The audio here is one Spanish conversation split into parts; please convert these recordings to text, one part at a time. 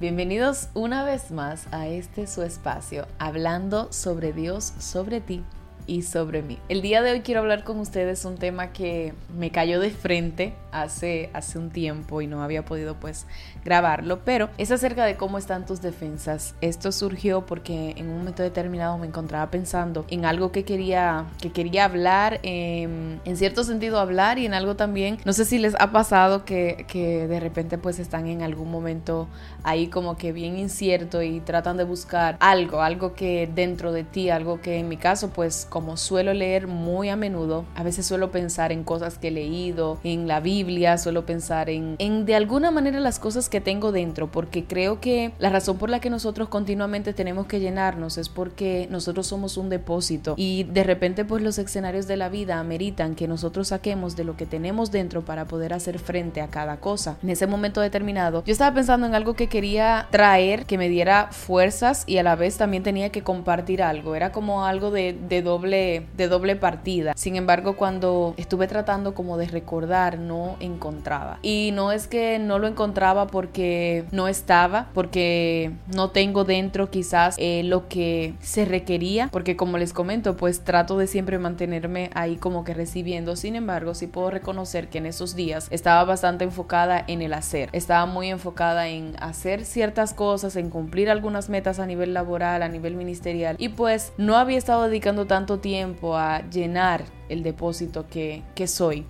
Bienvenidos una vez más a este su espacio, hablando sobre Dios, sobre ti y sobre mí. El día de hoy quiero hablar con ustedes un tema que me cayó de frente hace, hace un tiempo y no había podido pues grabarlo, pero es acerca de cómo están tus defensas. Esto surgió porque en un momento determinado me encontraba pensando en algo que quería, que quería hablar, en cierto sentido hablar y en algo también, no sé si les ha pasado que, que de repente pues están en algún momento ahí como que bien incierto y tratan de buscar algo, algo que dentro de ti, algo que en mi caso pues como suelo leer muy a menudo, a veces suelo pensar en cosas que he leído, en la Biblia, suelo pensar en, en de alguna manera las cosas que tengo dentro, porque creo que la razón por la que nosotros continuamente tenemos que llenarnos es porque nosotros somos un depósito y de repente pues los escenarios de la vida ameritan que nosotros saquemos de lo que tenemos dentro para poder hacer frente a cada cosa. En ese momento determinado, yo estaba pensando en algo que quería traer, que me diera fuerzas y a la vez también tenía que compartir algo. Era como algo de, de doble de doble partida. Sin embargo, cuando estuve tratando como de recordar, no encontraba. Y no es que no lo encontraba porque no estaba, porque no tengo dentro quizás eh, lo que se requería, porque como les comento, pues trato de siempre mantenerme ahí como que recibiendo. Sin embargo, sí puedo reconocer que en esos días estaba bastante enfocada en el hacer. Estaba muy enfocada en hacer ciertas cosas, en cumplir algunas metas a nivel laboral, a nivel ministerial. Y pues no había estado dedicando tanto tiempo a llenar el depósito que, soy.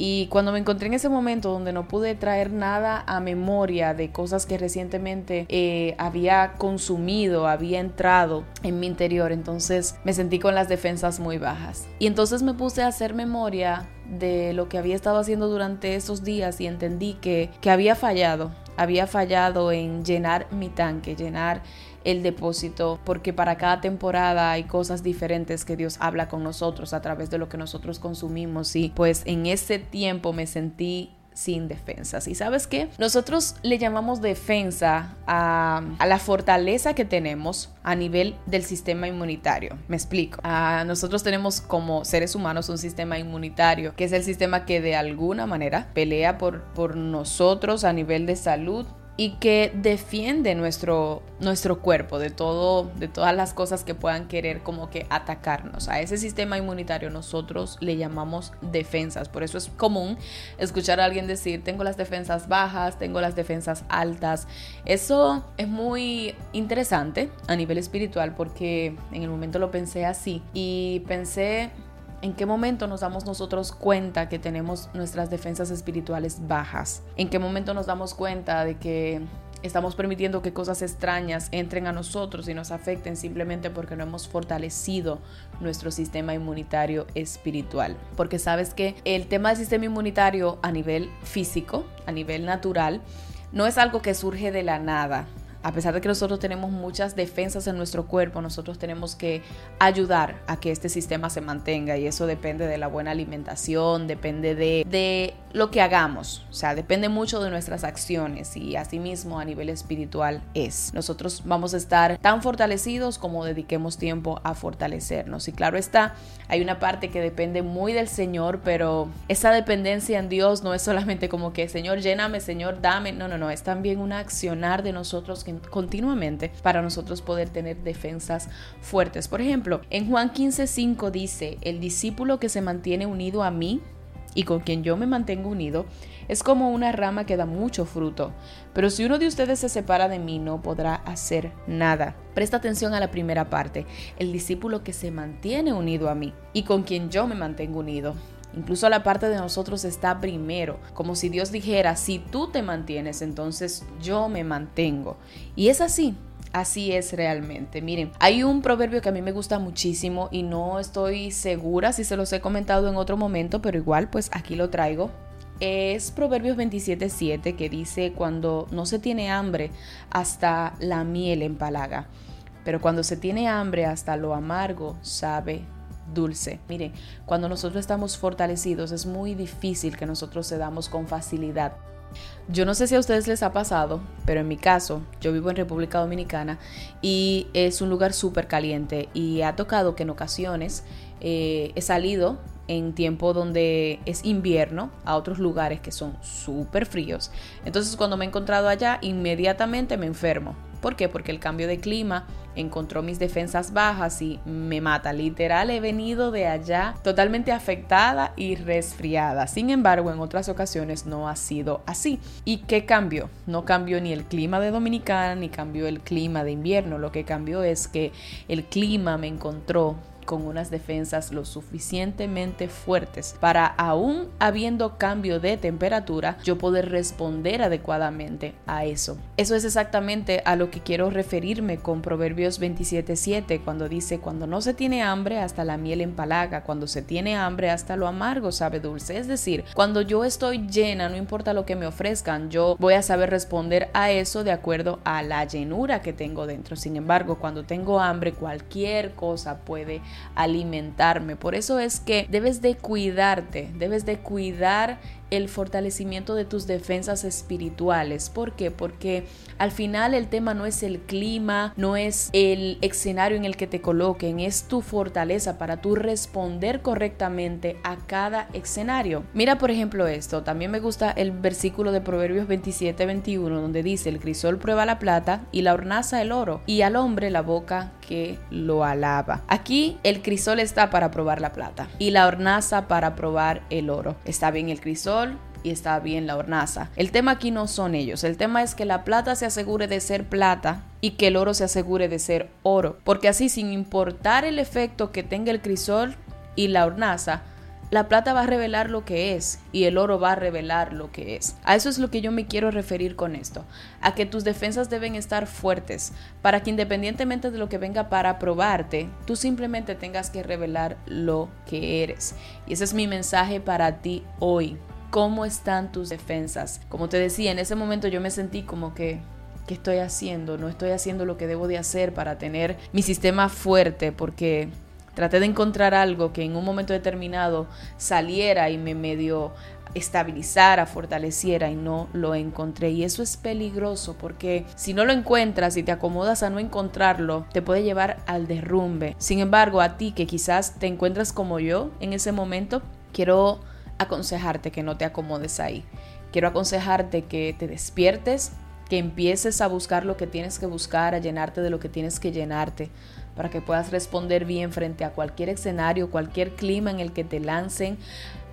Y cuando me encontré en ese momento donde no pude traer nada a memoria de cosas que recientemente eh, había consumido, había entrado en mi interior, entonces me sentí con las defensas muy bajas. Y entonces me puse a hacer memoria de lo que había estado haciendo durante esos días y entendí que, que había fallado, había fallado en llenar mi tanque, llenar el depósito, porque para cada temporada hay cosas diferentes que Dios habla con nosotros a través de lo que nosotros consumimos y pues en ese tiempo me sentí sin defensas. ¿Y sabes qué? Nosotros le llamamos defensa a, la fortaleza que tenemos a nivel del sistema inmunitario. Me explico. Ah, nosotros tenemos como seres humanos un sistema inmunitario, que es el sistema que de alguna manera pelea por, por nosotros a nivel de salud, y que defiende nuestro, nuestro cuerpo de todo, de todas las cosas que puedan querer como que atacarnos. A ese sistema inmunitario nosotros le llamamos defensas. Por eso es común escuchar a alguien decir, tengo las defensas bajas, tengo las defensas altas. Eso es muy interesante a nivel espiritual porque en el momento lo pensé así y pensé ¿En qué momento nos damos nosotros cuenta que tenemos nuestras defensas espirituales bajas? ¿En qué momento nos damos cuenta de que estamos permitiendo que cosas extrañas entren a nosotros y nos afecten simplemente porque no hemos fortalecido nuestro sistema inmunitario espiritual? Porque sabes que el tema del sistema inmunitario a nivel físico, a nivel natural, no es algo que surge de la nada a pesar de que nosotros tenemos muchas defensas en nuestro cuerpo, nosotros tenemos que ayudar a que este sistema se mantenga y eso depende de la buena alimentación, depende de, de lo que hagamos, o sea, depende mucho de nuestras acciones y asimismo a nivel espiritual es. Nosotros vamos a estar tan fortalecidos como dediquemos tiempo a fortalecernos. Y claro está, hay una parte que depende muy del Señor, pero esa dependencia en Dios no es solamente como que Señor lléname, Señor dame, no, no, no, es también un accionar de nosotros continuamente para nosotros poder tener defensas fuertes. Por ejemplo, en Juan 15:5 dice, el discípulo que se mantiene unido a mí y con quien yo me mantengo unido, es como una rama que da mucho fruto. Pero si uno de ustedes se separa de mí, no podrá hacer nada. Presta atención a la primera parte, el discípulo que se mantiene unido a mí y con quien yo me mantengo unido. Incluso la parte de nosotros está primero, como si Dios dijera, si tú te mantienes, entonces yo me mantengo. Y es así, Así es realmente. Miren, hay un proverbio que a mí me gusta muchísimo y no estoy segura si se los he comentado en otro momento, pero igual pues aquí lo traigo. Es Proverbios 27.7 que dice, cuando no se tiene hambre, hasta la miel empalaga, pero cuando se tiene hambre, hasta lo amargo sabe dulce. Miren, cuando nosotros estamos fortalecidos es muy difícil que nosotros cedamos con facilidad. Yo no sé si a ustedes les ha pasado, pero en mi caso, yo vivo en República Dominicana y es un lugar súper caliente y ha tocado que en ocasiones eh, he salido en tiempo donde es invierno a otros lugares que son súper fríos. Entonces cuando me he encontrado allá, inmediatamente me enfermo. ¿Por qué? Porque el cambio de clima encontró mis defensas bajas y me mata. Literal, he venido de allá totalmente afectada y resfriada. Sin embargo, en otras ocasiones no ha sido así. ¿Y qué cambió? No cambió ni el clima de Dominicana ni cambió el clima de invierno. Lo que cambió es que el clima me encontró con unas defensas lo suficientemente fuertes para aún habiendo cambio de temperatura yo poder responder adecuadamente a eso. Eso es exactamente a lo que quiero referirme con Proverbios 27:7 cuando dice cuando no se tiene hambre hasta la miel empalaga, cuando se tiene hambre hasta lo amargo sabe dulce, es decir, cuando yo estoy llena, no importa lo que me ofrezcan, yo voy a saber responder a eso de acuerdo a la llenura que tengo dentro. Sin embargo, cuando tengo hambre, cualquier cosa puede alimentarme. Por eso es que debes de cuidarte, debes de cuidar el fortalecimiento de tus defensas espirituales. ¿Por qué? Porque al final el tema no es el clima, no es el escenario en el que te coloquen, es tu fortaleza para tú responder correctamente a cada escenario. Mira por ejemplo esto, también me gusta el versículo de Proverbios 27-21 donde dice, el crisol prueba la plata y la hornaza el oro y al hombre la boca que lo alaba. Aquí el crisol está para probar la plata y la hornaza para probar el oro. Está bien el crisol, y está bien la hornaza. El tema aquí no son ellos, el tema es que la plata se asegure de ser plata y que el oro se asegure de ser oro, porque así sin importar el efecto que tenga el crisol y la hornaza, la plata va a revelar lo que es y el oro va a revelar lo que es. A eso es lo que yo me quiero referir con esto, a que tus defensas deben estar fuertes para que independientemente de lo que venga para probarte, tú simplemente tengas que revelar lo que eres. Y ese es mi mensaje para ti hoy. ¿Cómo están tus defensas? Como te decía, en ese momento yo me sentí como que ¿qué estoy haciendo? No estoy haciendo lo que debo de hacer para tener mi sistema fuerte porque Traté de encontrar algo que en un momento determinado saliera y me medio estabilizara, fortaleciera y no lo encontré. Y eso es peligroso porque si no lo encuentras y te acomodas a no encontrarlo, te puede llevar al derrumbe. Sin embargo, a ti que quizás te encuentras como yo en ese momento, quiero aconsejarte que no te acomodes ahí. Quiero aconsejarte que te despiertes, que empieces a buscar lo que tienes que buscar, a llenarte de lo que tienes que llenarte para que puedas responder bien frente a cualquier escenario, cualquier clima en el que te lancen,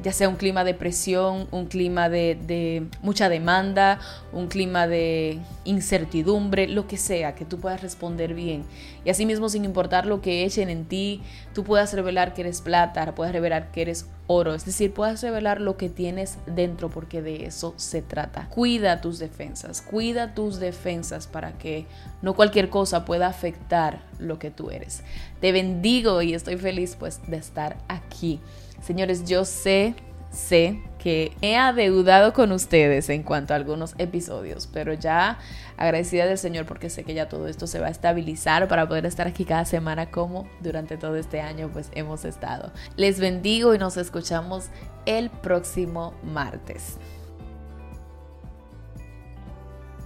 ya sea un clima de presión, un clima de, mucha demanda, un clima de incertidumbre, lo que sea, que tú puedas responder bien. Y asimismo, sin importar lo que echen en ti, tú puedas revelar que eres plata, puedas revelar que eres oro, es decir, puedas revelar lo que tienes dentro porque de eso se trata. Cuida tus defensas, cuida tus defensas para que no cualquier cosa pueda afectar lo que tú eres. Te bendigo y estoy feliz pues de estar aquí. Señores, yo sé, sé que he adeudado con ustedes en cuanto a algunos episodios, pero ya agradecida del Señor porque sé que ya todo esto se va a estabilizar para poder estar aquí cada semana como durante todo este año pues hemos estado. Les bendigo y nos escuchamos el próximo martes.